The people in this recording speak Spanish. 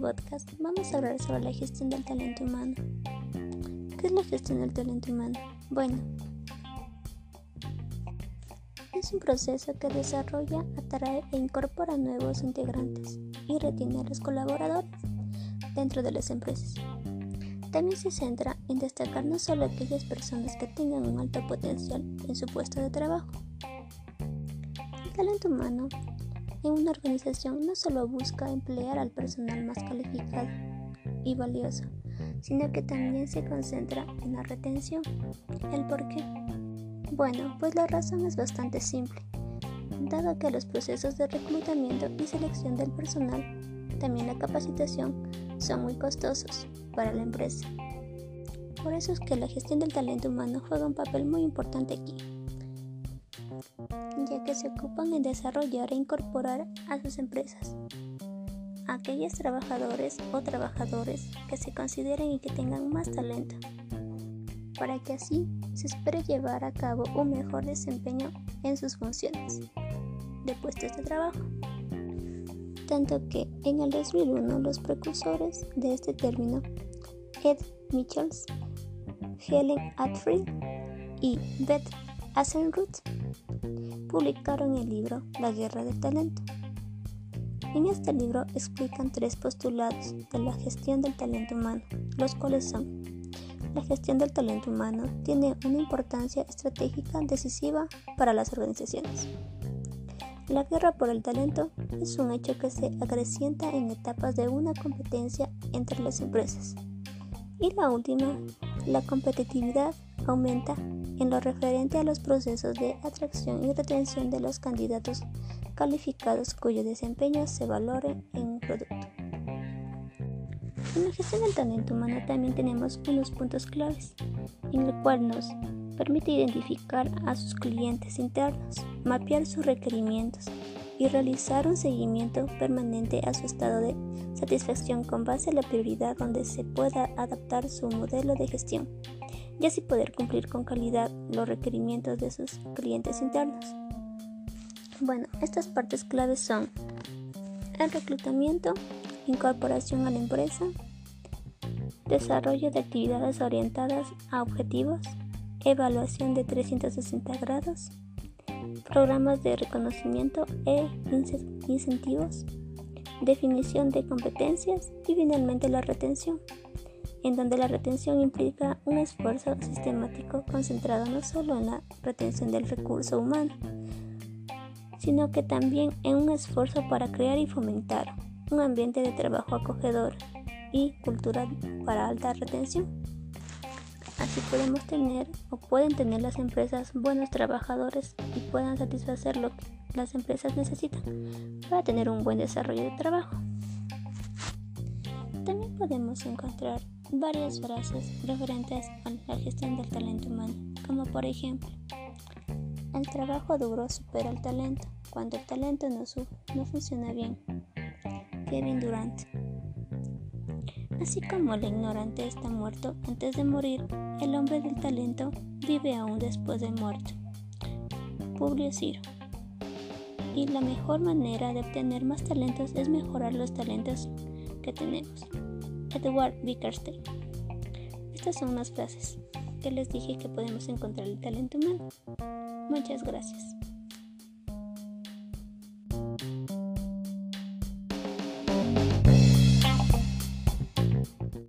podcast vamos a hablar sobre la gestión del talento humano. ¿Qué es la gestión del talento humano? Bueno, es un proceso que desarrolla, atrae e incorpora nuevos integrantes y retiene a los colaboradores dentro de las empresas. También se centra en destacar no solo aquellas personas que tengan un alto potencial en su puesto de trabajo. El talento humano en una organización no solo busca emplear al personal más calificado y valioso, sino que también se concentra en la retención. ¿El por qué? Bueno, pues la razón es bastante simple, dado que los procesos de reclutamiento y selección del personal, también la capacitación, son muy costosos para la empresa. Por eso es que la gestión del talento humano juega un papel muy importante aquí ya que se ocupan en desarrollar e incorporar a sus empresas aquellos trabajadores o trabajadores que se consideren y que tengan más talento, para que así se espere llevar a cabo un mejor desempeño en sus funciones de puestos de trabajo. Tanto que en el 2001 los precursores de este término, Ed Michels, Helen Atfield y Beth Asenruth, publicaron el libro La Guerra del Talento. En este libro explican tres postulados de la gestión del talento humano, los cuales son la gestión del talento humano tiene una importancia estratégica decisiva para las organizaciones. La guerra por el talento es un hecho que se acrecienta en etapas de una competencia entre las empresas. Y la última, la competitividad aumenta en lo referente a los procesos de atracción y retención de los candidatos calificados cuyo desempeño se valore en un producto. En la gestión del talento humano también tenemos unos puntos claves, en el cual nos permite identificar a sus clientes internos, mapear sus requerimientos y realizar un seguimiento permanente a su estado de satisfacción con base a la prioridad donde se pueda adaptar su modelo de gestión y así poder cumplir con calidad los requerimientos de sus clientes internos. Bueno, estas partes claves son el reclutamiento, incorporación a la empresa, desarrollo de actividades orientadas a objetivos, evaluación de 360 grados, programas de reconocimiento e incentivos, definición de competencias y finalmente la retención en donde la retención implica un esfuerzo sistemático concentrado no solo en la retención del recurso humano, sino que también en un esfuerzo para crear y fomentar un ambiente de trabajo acogedor y cultural para alta retención. Así podemos tener o pueden tener las empresas buenos trabajadores y puedan satisfacer lo que las empresas necesitan para tener un buen desarrollo de trabajo. También podemos encontrar varias frases referentes a la gestión del talento humano, como por ejemplo, el trabajo duro supera el talento cuando el talento no, no funciona bien. Kevin Durant. Así como el ignorante está muerto antes de morir, el hombre del talento vive aún después de muerto. Publio Ciro. Y la mejor manera de obtener más talentos es mejorar los talentos que tenemos. Edward Bickerstein. Estas son unas frases que les dije que podemos encontrar el talento humano. Muchas gracias.